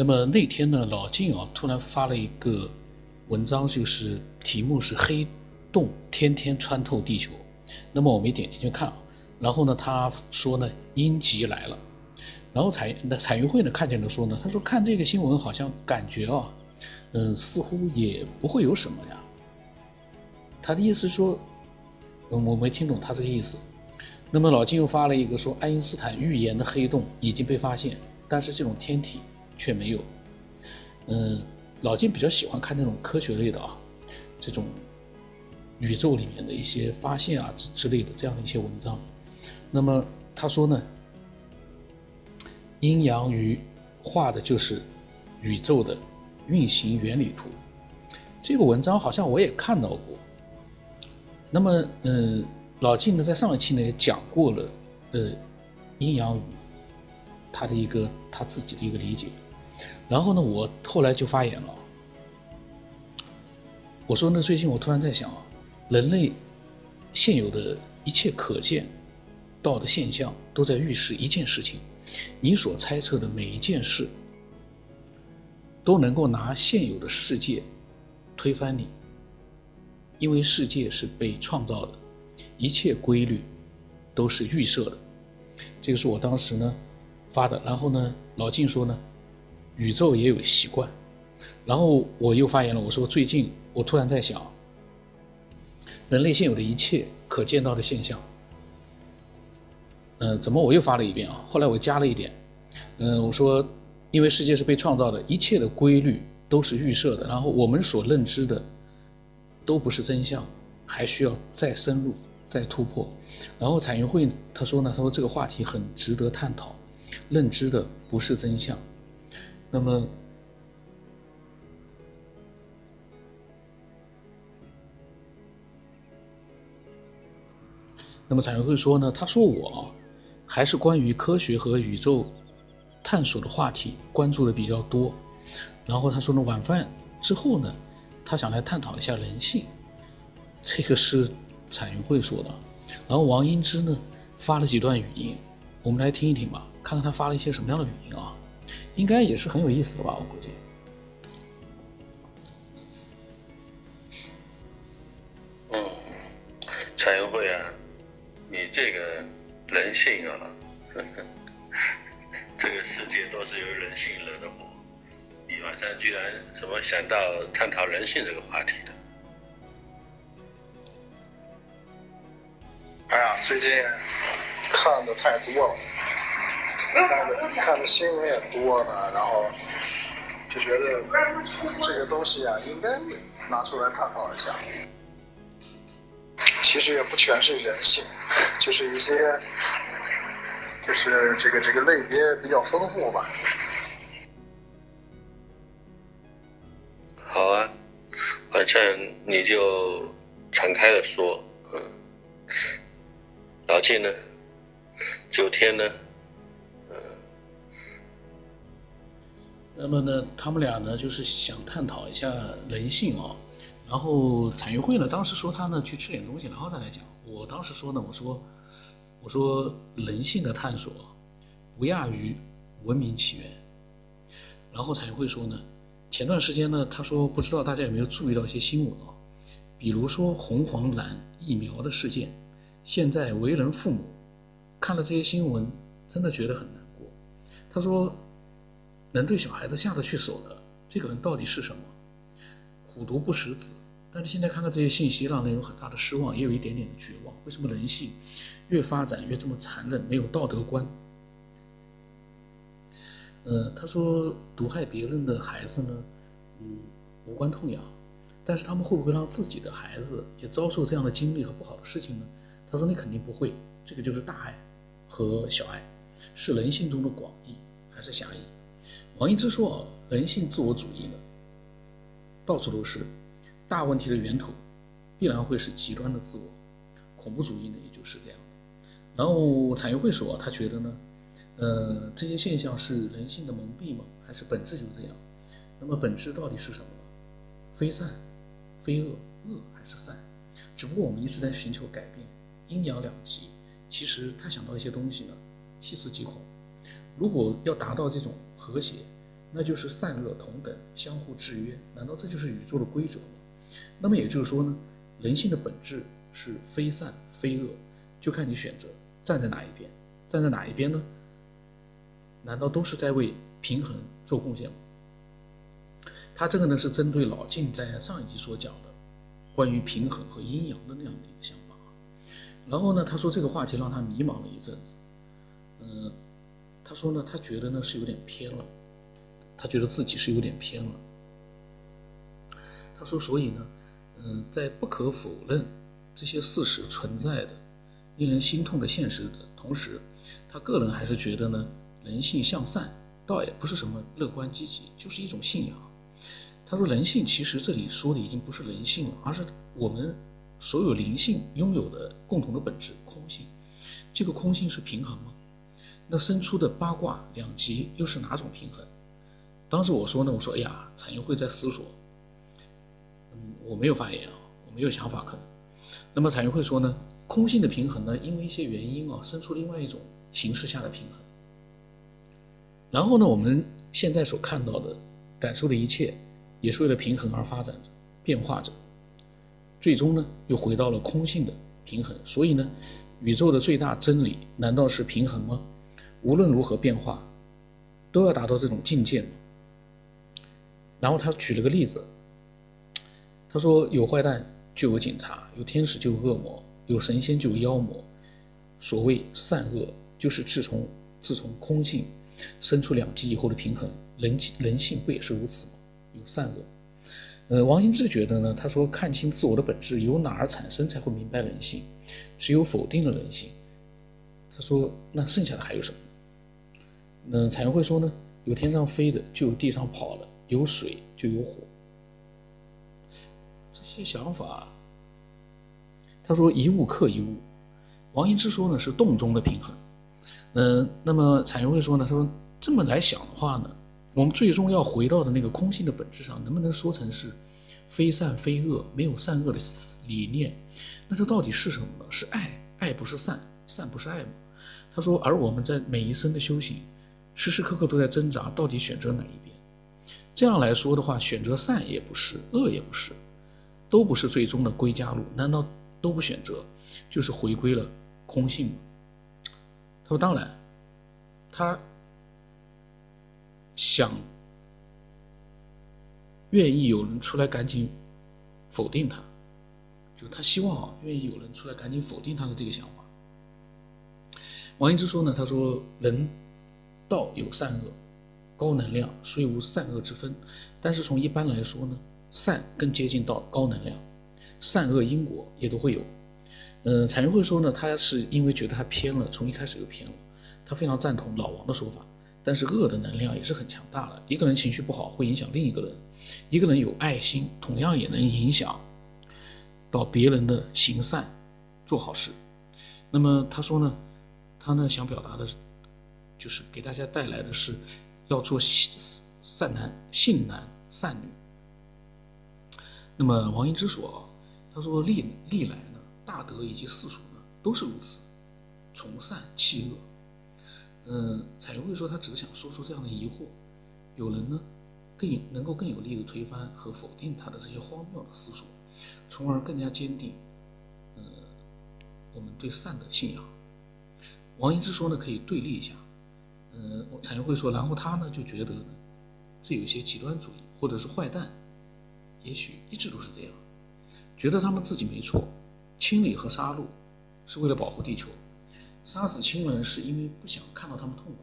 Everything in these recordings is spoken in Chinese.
那么那天呢，老晋啊突然发了一个文章，就是题目是“黑洞天天穿透地球”。那么我没点进去看啊。然后呢，他说呢，阴极来了。然后彩那彩云会呢看见了说呢，他说看这个新闻好像感觉啊，嗯，似乎也不会有什么呀。他的意思说，嗯，我没听懂他这个意思。那么老金又发了一个说，爱因斯坦预言的黑洞已经被发现，但是这种天体却没有。嗯，老金比较喜欢看那种科学类的啊，这种宇宙里面的一些发现啊之之类的这样的一些文章。那么他说呢？阴阳鱼画的就是宇宙的运行原理图。这个文章好像我也看到过。那么，嗯，老金呢，在上一期呢也讲过了，呃，阴阳鱼他的一个他自己的一个理解。然后呢，我后来就发言了，我说呢，最近我突然在想，人类现有的一切可见到的现象，都在预示一件事情。你所猜测的每一件事，都能够拿现有的世界推翻你，因为世界是被创造的，一切规律都是预设的。这个是我当时呢发的。然后呢，老晋说呢，宇宙也有习惯。然后我又发言了，我说最近我突然在想，人类现有的一切可见到的现象。嗯，怎么我又发了一遍啊？后来我加了一点，嗯，我说，因为世界是被创造的，一切的规律都是预设的，然后我们所认知的都不是真相，还需要再深入、再突破。然后彩云会他说呢，他说这个话题很值得探讨，认知的不是真相。那么，那么彩云会说呢，他说我。还是关于科学和宇宙探索的话题关注的比较多。然后他说呢，晚饭之后呢，他想来探讨一下人性。这个是彩云会说的。然后王英之呢发了几段语音，我们来听一听吧，看看他发了一些什么样的语音啊？应该也是很有意思的吧，我估计。嗯，彩云会啊，你这个。人性啊，这个世界都是由人性惹的祸。你晚上居然怎么想到探讨人性这个话题的？哎呀，最近看的太多了，看的看的新闻也多了，然后就觉得这个东西啊，应该拿出来探讨一下。其实也不全是人性，就是一些，就是这个这个类别比较丰富吧。好啊，反正你就敞开的说，嗯。老晋呢？九天呢？那么呢，他们俩呢，就是想探讨一下人性啊。然后彩云会呢，当时说他呢去吃点东西，然后再来讲。我当时说呢，我说，我说人性的探索不亚于文明起源。然后彩云会说呢，前段时间呢，他说不知道大家有没有注意到一些新闻啊，比如说红黄蓝疫苗的事件。现在为人父母看了这些新闻，真的觉得很难过。他说，能对小孩子下得去手的这个人到底是什么？虎毒不食子，但是现在看到这些信息，让人有很大的失望，也有一点点的绝望。为什么人性越发展越这么残忍，没有道德观？呃，他说毒害别人的孩子呢，嗯，无关痛痒，但是他们会不会让自己的孩子也遭受这样的经历和不好的事情呢？他说你肯定不会，这个就是大爱和小爱，是人性中的广义还是狭义？王一之说，啊人性自我主义呢？到处都是，大问题的源头必然会是极端的自我，恐怖主义呢也就是这样。然后产业会说，他觉得呢，呃，这些现象是人性的蒙蔽吗？还是本质就是这样？那么本质到底是什么？非善，非恶，恶还是善？只不过我们一直在寻求改变，阴阳两极。其实他想到一些东西呢，细思极恐。如果要达到这种和谐，那就是善恶同等，相互制约。难道这就是宇宙的规则吗？那么也就是说呢，人性的本质是非善非恶，就看你选择站在哪一边。站在哪一边呢？难道都是在为平衡做贡献吗？他这个呢是针对老静在上一集所讲的关于平衡和阴阳的那样的一个想法。然后呢，他说这个话题让他迷茫了一阵子。嗯，他说呢，他觉得呢是有点偏了，他觉得自己是有点偏了。他说，所以呢，嗯，在不可否认这些事实存在的、令人心痛的现实的同时，他个人还是觉得呢，人性向善倒也不是什么乐观积极，就是一种信仰。他说，人性其实这里说的已经不是人性了，而是我们所有灵性拥有的共同的本质——空性。这个空性是平衡吗？那生出的八卦两极又是哪种平衡？当时我说呢，我说，哎呀，产业会在思索。嗯，我没有发言啊，我没有想法可能。那么产业会说呢，空性的平衡呢，因为一些原因啊，生出另外一种形式下的平衡。然后呢，我们现在所看到的、感受的一切，也是为了平衡而发展着、变化着，最终呢，又回到了空性的平衡。所以呢，宇宙的最大真理难道是平衡吗？无论如何变化，都要达到这种境界？然后他举了个例子，他说：有坏蛋就有警察，有天使就有恶魔，有神仙就有妖魔。所谓善恶，就是自从自从空性生出两极以后的平衡。人人性不也是如此吗？有善恶。呃，王心志觉得呢，他说看清自我的本质由哪儿产生，才会明白人性。只有否定了人性，他说那剩下的还有什么？嗯，彩云会说呢，有天上飞的，就有地上跑的。有水就有火，这些想法，他说一物克一物。王羲之说呢是动中的平衡，嗯，那么彩云会说呢，他说这么来想的话呢，我们最终要回到的那个空性的本质上，能不能说成是非善非恶，没有善恶的理念？那这到底是什么呢？是爱，爱不是善，善不是爱吗？他说，而我们在每一生的修行，时时刻刻都在挣扎，到底选择哪一边？这样来说的话，选择善也不是，恶也不是，都不是最终的归家路。难道都不选择，就是回归了空性吗？他说：“当然，他想愿意有人出来赶紧否定他，就他希望啊，愿意有人出来赶紧否定他的这个想法。”王羲之说呢：“他说人道有善恶。”高能量虽无善恶之分，但是从一般来说呢，善更接近到高能量，善恶因果也都会有。嗯，彩云会说呢，他是因为觉得他偏了，从一开始就偏了。他非常赞同老王的说法，但是恶的能量也是很强大的。一个人情绪不好会影响另一个人，一个人有爱心同样也能影响到别人的行善、做好事。那么他说呢，他呢想表达的是，就是给大家带来的是。要做善男信男善女。那么王羲之说啊，他说历历来呢，大德以及世俗呢，都是如此，从善弃恶。嗯，彩云会说，他只是想说出这样的疑惑，有人呢，更能够更有力的推翻和否定他的这些荒谬的思索，从而更加坚定，呃，我们对善的信仰。王羲之说呢，可以对立一下。嗯，产业会说，然后他呢就觉得，这有些极端主义或者是坏蛋，也许一直都是这样，觉得他们自己没错，清理和杀戮是为了保护地球，杀死亲人是因为不想看到他们痛苦，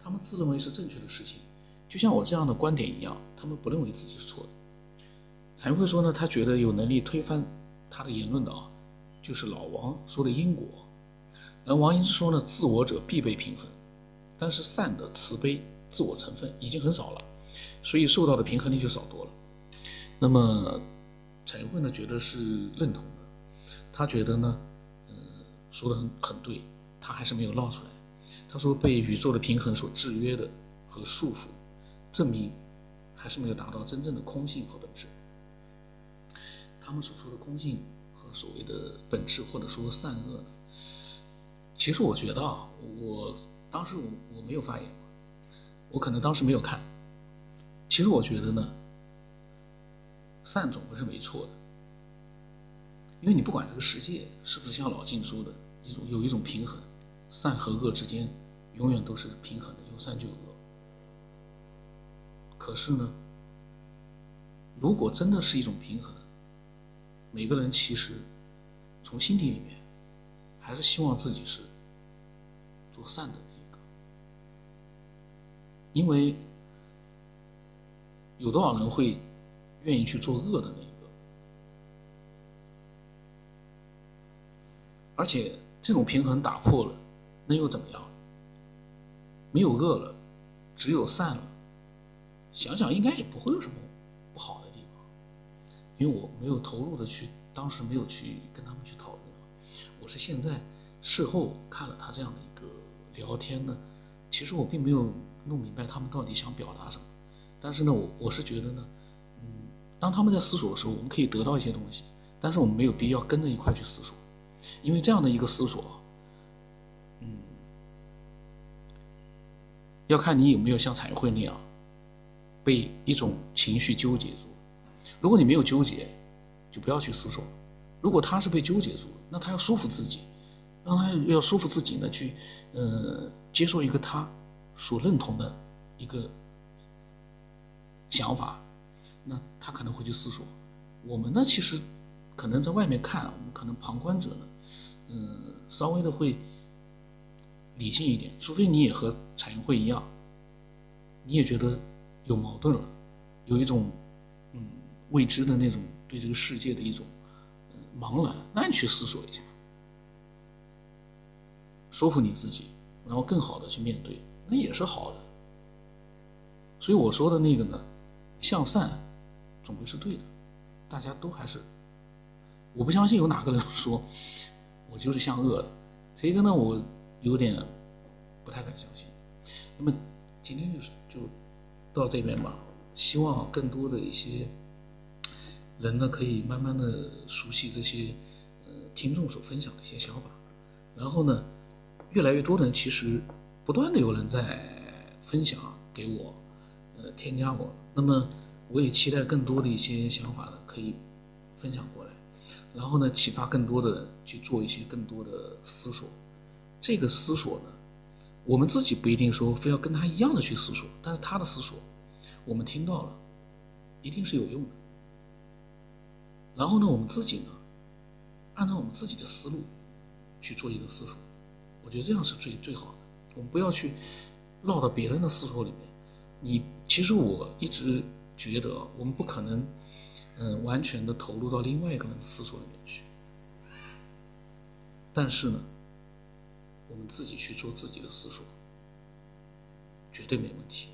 他们自认为是正确的事情，就像我这样的观点一样，他们不认为自己是错的。产业会说呢，他觉得有能力推翻他的言论的啊，就是老王说的因果，而王英之说呢，自我者必被平衡。但是善的慈悲自我成分已经很少了，所以受到的平衡力就少多了。那么，陈慧呢觉得是认同的，他觉得呢，嗯，说的很很对，他还是没有闹出来。他说被宇宙的平衡所制约的和束缚，证明还是没有达到真正的空性和本质。他们所说的空性和所谓的本质或者说善恶，其实我觉得啊，我。当时我我没有发言，我可能当时没有看，其实我觉得呢，善总归是没错的，因为你不管这个世界是不是像老静说的一种有一种平衡，善和恶之间永远都是平衡的，有善就有恶。可是呢，如果真的是一种平衡，每个人其实从心底里面还是希望自己是做善的，因为。有多少人会愿意去做恶的那一个？而且这种平衡打破了，那又怎么样？没有恶了，只有善了。想想应该也不会有什么不好的地方，因为我没有投入的去，当时没有去跟他们去讨论。我是现在事后看了他这样的一个聊天呢，其实我并没有弄明白他们到底想表达什么。但是呢，我我是觉得呢，嗯，当他们在思索的时候，我们可以得到一些东西，但是我们没有必要跟着一块去思索，因为这样的一个思索，嗯，要看你有没有像彩绘那样被一种情绪纠结住。如果你没有纠结，就不要去思索；如果他是被纠结住了，那他要说服自己，让他要说服自己呢，去呃接受一个他所认同的一个。想法，那他可能会去思索。我们呢，其实可能在外面看，我们可能旁观者呢，嗯，稍微的会理性一点。除非你也和彩云会一样，你也觉得有矛盾了，有一种嗯未知的那种对这个世界的一种茫然，那你去思索一下，说服你自己，然后更好的去面对，那也是好的。所以我说的那个呢。向善，总归是对的。大家都还是，我不相信有哪个人说，我就是向恶的。这个呢，我有点不太敢相信。那么今天就是就到这边吧。希望更多的一些人呢，可以慢慢的熟悉这些呃听众所分享的一些想法。然后呢，越来越多的人其实不断的有人在分享给我，呃，添加我。那么，我也期待更多的一些想法呢，可以分享过来，然后呢，启发更多的人去做一些更多的思索。这个思索呢，我们自己不一定说非要跟他一样的去思索，但是他的思索，我们听到了，一定是有用的。然后呢，我们自己呢，按照我们自己的思路去做一个思索，我觉得这样是最最好的。不要去落到别人的思索里面。你其实我一直觉得，我们不可能，嗯，完全的投入到另外一个人的思索里面去。但是呢，我们自己去做自己的思索，绝对没问题。